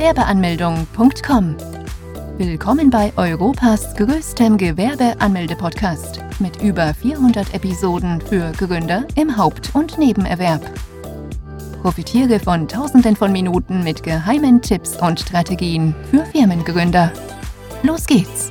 Gewerbeanmeldung.com. Willkommen bei Europas größtem Gewerbeanmelde-Podcast mit über 400 Episoden für Gründer im Haupt- und Nebenerwerb. Profitiere von Tausenden von Minuten mit geheimen Tipps und Strategien für Firmengründer. Los geht's!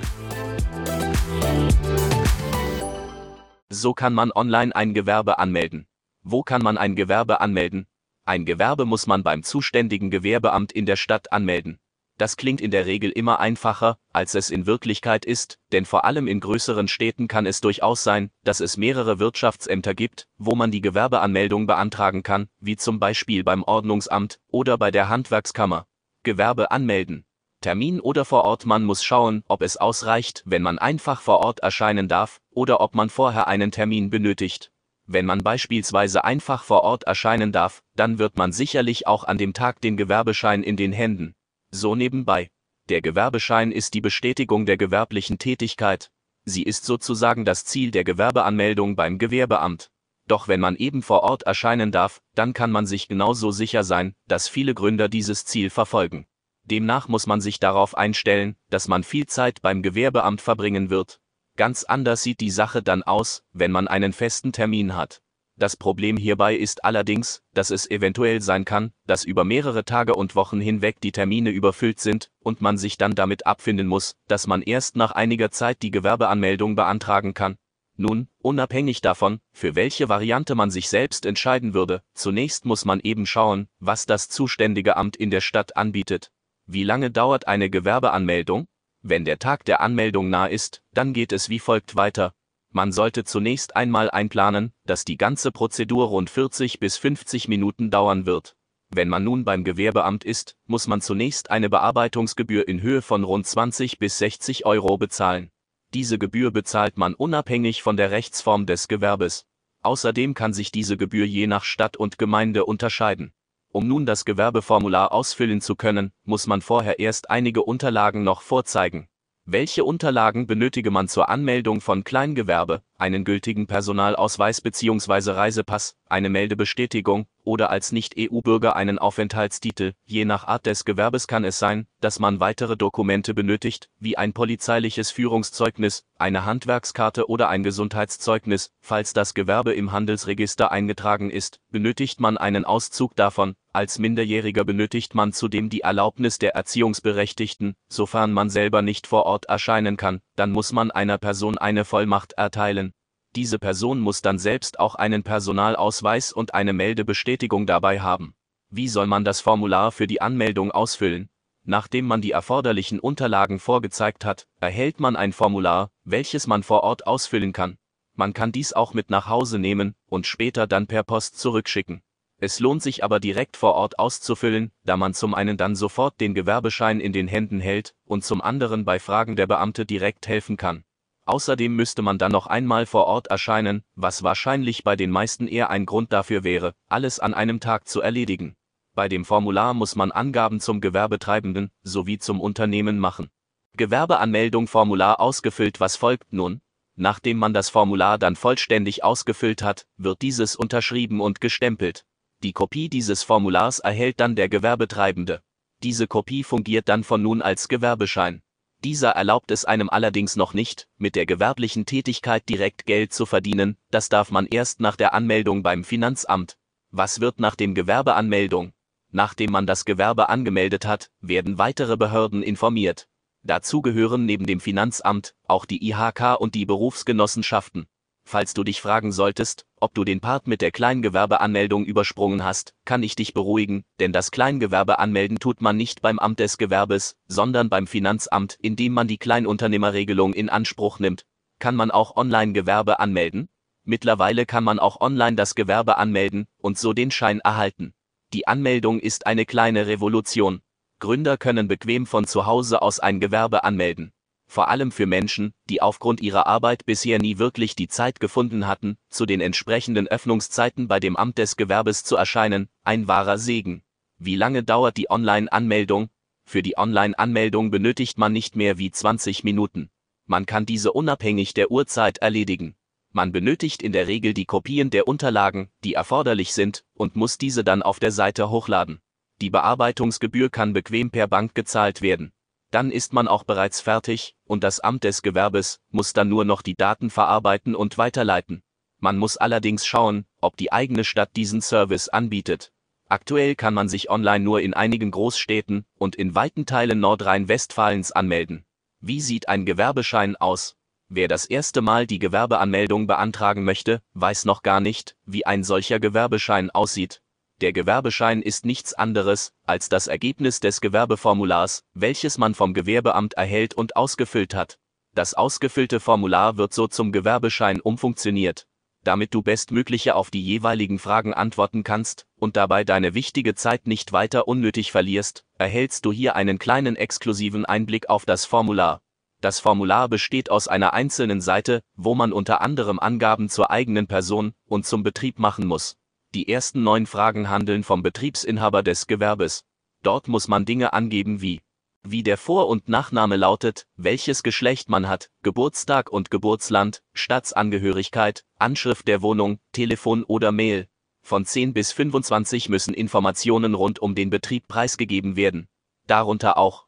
So kann man online ein Gewerbe anmelden. Wo kann man ein Gewerbe anmelden? Ein Gewerbe muss man beim zuständigen Gewerbeamt in der Stadt anmelden. Das klingt in der Regel immer einfacher, als es in Wirklichkeit ist, denn vor allem in größeren Städten kann es durchaus sein, dass es mehrere Wirtschaftsämter gibt, wo man die Gewerbeanmeldung beantragen kann, wie zum Beispiel beim Ordnungsamt oder bei der Handwerkskammer. Gewerbe anmelden. Termin oder vor Ort man muss schauen, ob es ausreicht, wenn man einfach vor Ort erscheinen darf, oder ob man vorher einen Termin benötigt. Wenn man beispielsweise einfach vor Ort erscheinen darf, dann wird man sicherlich auch an dem Tag den Gewerbeschein in den Händen. So nebenbei. Der Gewerbeschein ist die Bestätigung der gewerblichen Tätigkeit. Sie ist sozusagen das Ziel der Gewerbeanmeldung beim Gewerbeamt. Doch wenn man eben vor Ort erscheinen darf, dann kann man sich genauso sicher sein, dass viele Gründer dieses Ziel verfolgen. Demnach muss man sich darauf einstellen, dass man viel Zeit beim Gewerbeamt verbringen wird, Ganz anders sieht die Sache dann aus, wenn man einen festen Termin hat. Das Problem hierbei ist allerdings, dass es eventuell sein kann, dass über mehrere Tage und Wochen hinweg die Termine überfüllt sind und man sich dann damit abfinden muss, dass man erst nach einiger Zeit die Gewerbeanmeldung beantragen kann. Nun, unabhängig davon, für welche Variante man sich selbst entscheiden würde, zunächst muss man eben schauen, was das zuständige Amt in der Stadt anbietet. Wie lange dauert eine Gewerbeanmeldung? Wenn der Tag der Anmeldung nah ist, dann geht es wie folgt weiter. Man sollte zunächst einmal einplanen, dass die ganze Prozedur rund 40 bis 50 Minuten dauern wird. Wenn man nun beim Gewerbeamt ist, muss man zunächst eine Bearbeitungsgebühr in Höhe von rund 20 bis 60 Euro bezahlen. Diese Gebühr bezahlt man unabhängig von der Rechtsform des Gewerbes. Außerdem kann sich diese Gebühr je nach Stadt und Gemeinde unterscheiden. Um nun das Gewerbeformular ausfüllen zu können, muss man vorher erst einige Unterlagen noch vorzeigen. Welche Unterlagen benötige man zur Anmeldung von Kleingewerbe, einen gültigen Personalausweis bzw. Reisepass, eine Meldebestätigung oder als Nicht-EU-Bürger einen Aufenthaltstitel? Je nach Art des Gewerbes kann es sein, dass man weitere Dokumente benötigt, wie ein polizeiliches Führungszeugnis, eine Handwerkskarte oder ein Gesundheitszeugnis. Falls das Gewerbe im Handelsregister eingetragen ist, benötigt man einen Auszug davon, als Minderjähriger benötigt man zudem die Erlaubnis der Erziehungsberechtigten, sofern man selber nicht vor Ort erscheinen kann, dann muss man einer Person eine Vollmacht erteilen. Diese Person muss dann selbst auch einen Personalausweis und eine Meldebestätigung dabei haben. Wie soll man das Formular für die Anmeldung ausfüllen? Nachdem man die erforderlichen Unterlagen vorgezeigt hat, erhält man ein Formular, welches man vor Ort ausfüllen kann. Man kann dies auch mit nach Hause nehmen und später dann per Post zurückschicken. Es lohnt sich aber direkt vor Ort auszufüllen, da man zum einen dann sofort den Gewerbeschein in den Händen hält und zum anderen bei Fragen der Beamte direkt helfen kann. Außerdem müsste man dann noch einmal vor Ort erscheinen, was wahrscheinlich bei den meisten eher ein Grund dafür wäre, alles an einem Tag zu erledigen. Bei dem Formular muss man Angaben zum Gewerbetreibenden sowie zum Unternehmen machen. Gewerbeanmeldung Formular ausgefüllt Was folgt nun? Nachdem man das Formular dann vollständig ausgefüllt hat, wird dieses unterschrieben und gestempelt. Die Kopie dieses Formulars erhält dann der Gewerbetreibende. Diese Kopie fungiert dann von nun als Gewerbeschein. Dieser erlaubt es einem allerdings noch nicht, mit der gewerblichen Tätigkeit direkt Geld zu verdienen, das darf man erst nach der Anmeldung beim Finanzamt. Was wird nach dem Gewerbeanmeldung? Nachdem man das Gewerbe angemeldet hat, werden weitere Behörden informiert. Dazu gehören neben dem Finanzamt auch die IHK und die Berufsgenossenschaften. Falls du dich fragen solltest, ob du den Part mit der Kleingewerbeanmeldung übersprungen hast, kann ich dich beruhigen, denn das Kleingewerbe anmelden tut man nicht beim Amt des Gewerbes, sondern beim Finanzamt, indem man die Kleinunternehmerregelung in Anspruch nimmt. Kann man auch Online-Gewerbe anmelden? Mittlerweile kann man auch online das Gewerbe anmelden und so den Schein erhalten. Die Anmeldung ist eine kleine Revolution. Gründer können bequem von zu Hause aus ein Gewerbe anmelden vor allem für Menschen, die aufgrund ihrer Arbeit bisher nie wirklich die Zeit gefunden hatten, zu den entsprechenden Öffnungszeiten bei dem Amt des Gewerbes zu erscheinen, ein wahrer Segen. Wie lange dauert die Online-Anmeldung? Für die Online-Anmeldung benötigt man nicht mehr wie 20 Minuten. Man kann diese unabhängig der Uhrzeit erledigen. Man benötigt in der Regel die Kopien der Unterlagen, die erforderlich sind, und muss diese dann auf der Seite hochladen. Die Bearbeitungsgebühr kann bequem per Bank gezahlt werden. Dann ist man auch bereits fertig, und das Amt des Gewerbes muss dann nur noch die Daten verarbeiten und weiterleiten. Man muss allerdings schauen, ob die eigene Stadt diesen Service anbietet. Aktuell kann man sich online nur in einigen Großstädten und in weiten Teilen Nordrhein-Westfalens anmelden. Wie sieht ein Gewerbeschein aus? Wer das erste Mal die Gewerbeanmeldung beantragen möchte, weiß noch gar nicht, wie ein solcher Gewerbeschein aussieht. Der Gewerbeschein ist nichts anderes als das Ergebnis des Gewerbeformulars, welches man vom Gewerbeamt erhält und ausgefüllt hat. Das ausgefüllte Formular wird so zum Gewerbeschein umfunktioniert damit du bestmögliche auf die jeweiligen Fragen antworten kannst und dabei deine wichtige Zeit nicht weiter unnötig verlierst, erhältst du hier einen kleinen exklusiven Einblick auf das Formular. Das Formular besteht aus einer einzelnen Seite, wo man unter anderem Angaben zur eigenen Person und zum Betrieb machen muss. Die ersten neun Fragen handeln vom Betriebsinhaber des Gewerbes. Dort muss man Dinge angeben wie wie der Vor- und Nachname lautet, welches Geschlecht man hat, Geburtstag und Geburtsland, Staatsangehörigkeit, Anschrift der Wohnung, Telefon oder Mail. Von 10 bis 25 müssen Informationen rund um den Betrieb preisgegeben werden. Darunter auch,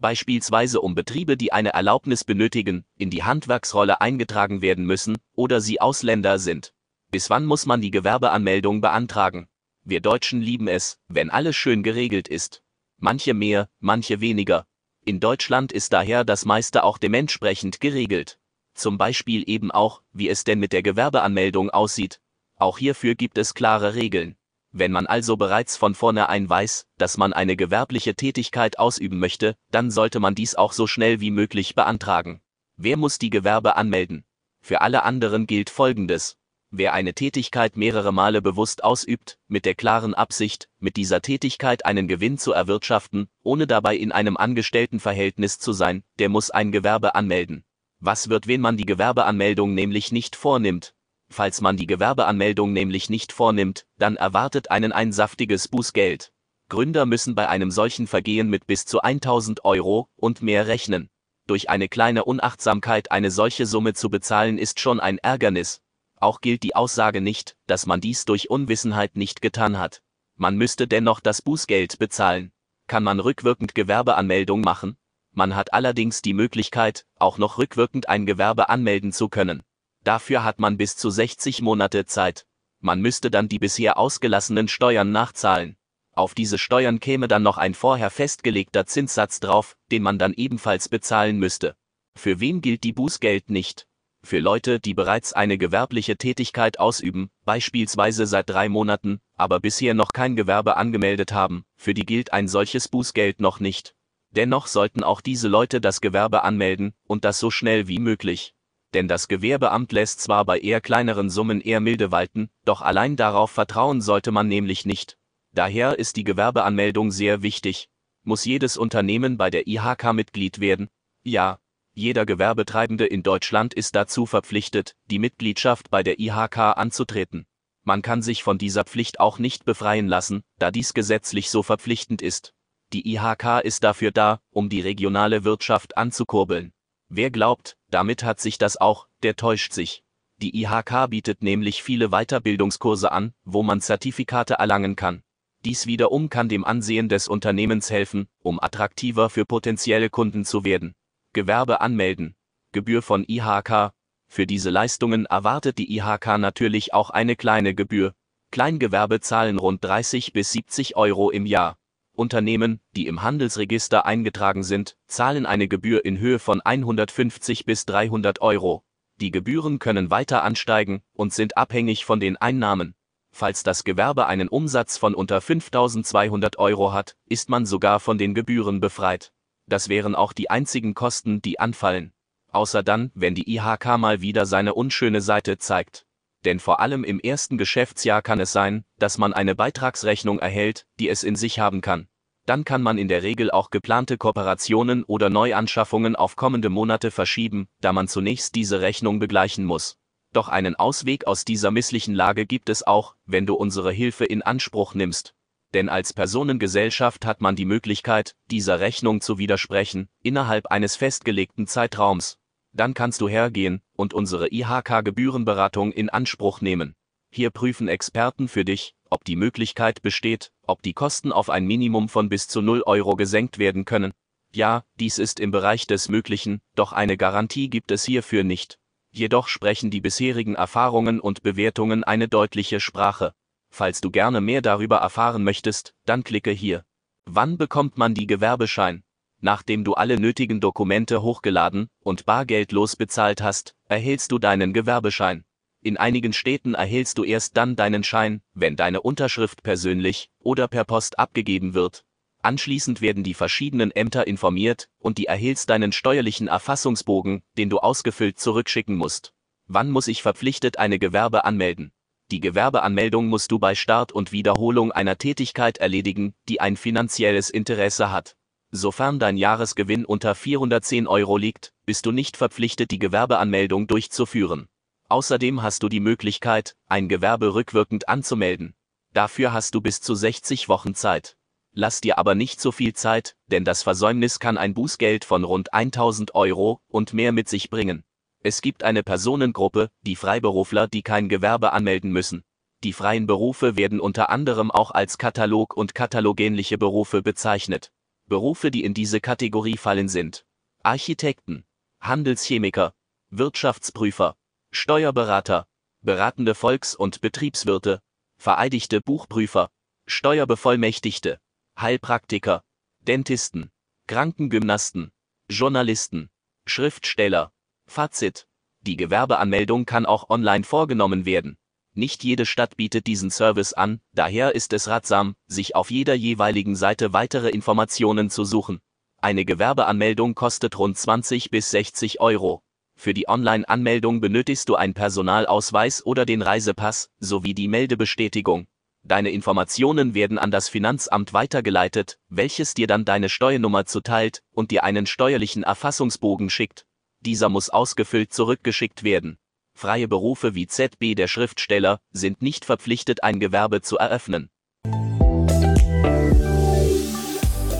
Beispielsweise um Betriebe, die eine Erlaubnis benötigen, in die Handwerksrolle eingetragen werden müssen oder sie Ausländer sind. Bis wann muss man die Gewerbeanmeldung beantragen? Wir Deutschen lieben es, wenn alles schön geregelt ist. Manche mehr, manche weniger. In Deutschland ist daher das meiste auch dementsprechend geregelt zum Beispiel eben auch, wie es denn mit der Gewerbeanmeldung aussieht. Auch hierfür gibt es klare Regeln. Wenn man also bereits von vornherein weiß, dass man eine gewerbliche Tätigkeit ausüben möchte, dann sollte man dies auch so schnell wie möglich beantragen. Wer muss die Gewerbe anmelden? Für alle anderen gilt Folgendes. Wer eine Tätigkeit mehrere Male bewusst ausübt, mit der klaren Absicht, mit dieser Tätigkeit einen Gewinn zu erwirtschaften, ohne dabei in einem Angestelltenverhältnis zu sein, der muss ein Gewerbe anmelden. Was wird, wenn man die Gewerbeanmeldung nämlich nicht vornimmt? Falls man die Gewerbeanmeldung nämlich nicht vornimmt, dann erwartet einen ein saftiges Bußgeld. Gründer müssen bei einem solchen Vergehen mit bis zu 1000 Euro und mehr rechnen. Durch eine kleine Unachtsamkeit eine solche Summe zu bezahlen ist schon ein Ärgernis. Auch gilt die Aussage nicht, dass man dies durch Unwissenheit nicht getan hat. Man müsste dennoch das Bußgeld bezahlen. Kann man rückwirkend Gewerbeanmeldung machen? Man hat allerdings die Möglichkeit, auch noch rückwirkend ein Gewerbe anmelden zu können. Dafür hat man bis zu 60 Monate Zeit. Man müsste dann die bisher ausgelassenen Steuern nachzahlen. Auf diese Steuern käme dann noch ein vorher festgelegter Zinssatz drauf, den man dann ebenfalls bezahlen müsste. Für wen gilt die Bußgeld nicht? Für Leute, die bereits eine gewerbliche Tätigkeit ausüben, beispielsweise seit drei Monaten, aber bisher noch kein Gewerbe angemeldet haben, für die gilt ein solches Bußgeld noch nicht. Dennoch sollten auch diese Leute das Gewerbe anmelden, und das so schnell wie möglich. Denn das Gewerbeamt lässt zwar bei eher kleineren Summen eher milde walten, doch allein darauf vertrauen sollte man nämlich nicht. Daher ist die Gewerbeanmeldung sehr wichtig. Muss jedes Unternehmen bei der IHK Mitglied werden? Ja. Jeder Gewerbetreibende in Deutschland ist dazu verpflichtet, die Mitgliedschaft bei der IHK anzutreten. Man kann sich von dieser Pflicht auch nicht befreien lassen, da dies gesetzlich so verpflichtend ist. Die IHK ist dafür da, um die regionale Wirtschaft anzukurbeln. Wer glaubt, damit hat sich das auch, der täuscht sich. Die IHK bietet nämlich viele Weiterbildungskurse an, wo man Zertifikate erlangen kann. Dies wiederum kann dem Ansehen des Unternehmens helfen, um attraktiver für potenzielle Kunden zu werden. Gewerbe anmelden. Gebühr von IHK. Für diese Leistungen erwartet die IHK natürlich auch eine kleine Gebühr. Kleingewerbe zahlen rund 30 bis 70 Euro im Jahr. Unternehmen, die im Handelsregister eingetragen sind, zahlen eine Gebühr in Höhe von 150 bis 300 Euro. Die Gebühren können weiter ansteigen und sind abhängig von den Einnahmen. Falls das Gewerbe einen Umsatz von unter 5200 Euro hat, ist man sogar von den Gebühren befreit. Das wären auch die einzigen Kosten, die anfallen. Außer dann, wenn die IHK mal wieder seine unschöne Seite zeigt denn vor allem im ersten Geschäftsjahr kann es sein, dass man eine Beitragsrechnung erhält, die es in sich haben kann. Dann kann man in der Regel auch geplante Kooperationen oder Neuanschaffungen auf kommende Monate verschieben, da man zunächst diese Rechnung begleichen muss. Doch einen Ausweg aus dieser misslichen Lage gibt es auch, wenn du unsere Hilfe in Anspruch nimmst. Denn als Personengesellschaft hat man die Möglichkeit, dieser Rechnung zu widersprechen, innerhalb eines festgelegten Zeitraums. Dann kannst du hergehen und unsere IHK-Gebührenberatung in Anspruch nehmen. Hier prüfen Experten für dich, ob die Möglichkeit besteht, ob die Kosten auf ein Minimum von bis zu 0 Euro gesenkt werden können. Ja, dies ist im Bereich des Möglichen, doch eine Garantie gibt es hierfür nicht. Jedoch sprechen die bisherigen Erfahrungen und Bewertungen eine deutliche Sprache. Falls du gerne mehr darüber erfahren möchtest, dann klicke hier. Wann bekommt man die Gewerbeschein? Nachdem du alle nötigen Dokumente hochgeladen und bargeldlos bezahlt hast, erhältst du deinen Gewerbeschein. In einigen Städten erhältst du erst dann deinen Schein, wenn deine Unterschrift persönlich oder per Post abgegeben wird. Anschließend werden die verschiedenen Ämter informiert und die erhältst deinen steuerlichen Erfassungsbogen, den du ausgefüllt zurückschicken musst. Wann muss ich verpflichtet eine Gewerbe anmelden? Die Gewerbeanmeldung musst du bei Start und Wiederholung einer Tätigkeit erledigen, die ein finanzielles Interesse hat. Sofern dein Jahresgewinn unter 410 Euro liegt, bist du nicht verpflichtet, die Gewerbeanmeldung durchzuführen. Außerdem hast du die Möglichkeit, ein Gewerbe rückwirkend anzumelden. Dafür hast du bis zu 60 Wochen Zeit. Lass dir aber nicht so viel Zeit, denn das Versäumnis kann ein Bußgeld von rund 1000 Euro und mehr mit sich bringen. Es gibt eine Personengruppe, die Freiberufler, die kein Gewerbe anmelden müssen. Die freien Berufe werden unter anderem auch als Katalog und katalogähnliche Berufe bezeichnet. Berufe, die in diese Kategorie fallen sind Architekten, Handelschemiker, Wirtschaftsprüfer, Steuerberater, beratende Volks- und Betriebswirte, vereidigte Buchprüfer, Steuerbevollmächtigte, Heilpraktiker, Dentisten, Krankengymnasten, Journalisten, Schriftsteller. Fazit. Die Gewerbeanmeldung kann auch online vorgenommen werden. Nicht jede Stadt bietet diesen Service an, daher ist es ratsam, sich auf jeder jeweiligen Seite weitere Informationen zu suchen. Eine Gewerbeanmeldung kostet rund 20 bis 60 Euro. Für die Online-Anmeldung benötigst du einen Personalausweis oder den Reisepass sowie die Meldebestätigung. Deine Informationen werden an das Finanzamt weitergeleitet, welches dir dann deine Steuernummer zuteilt und dir einen steuerlichen Erfassungsbogen schickt. Dieser muss ausgefüllt zurückgeschickt werden. Freie Berufe wie ZB der Schriftsteller sind nicht verpflichtet, ein Gewerbe zu eröffnen.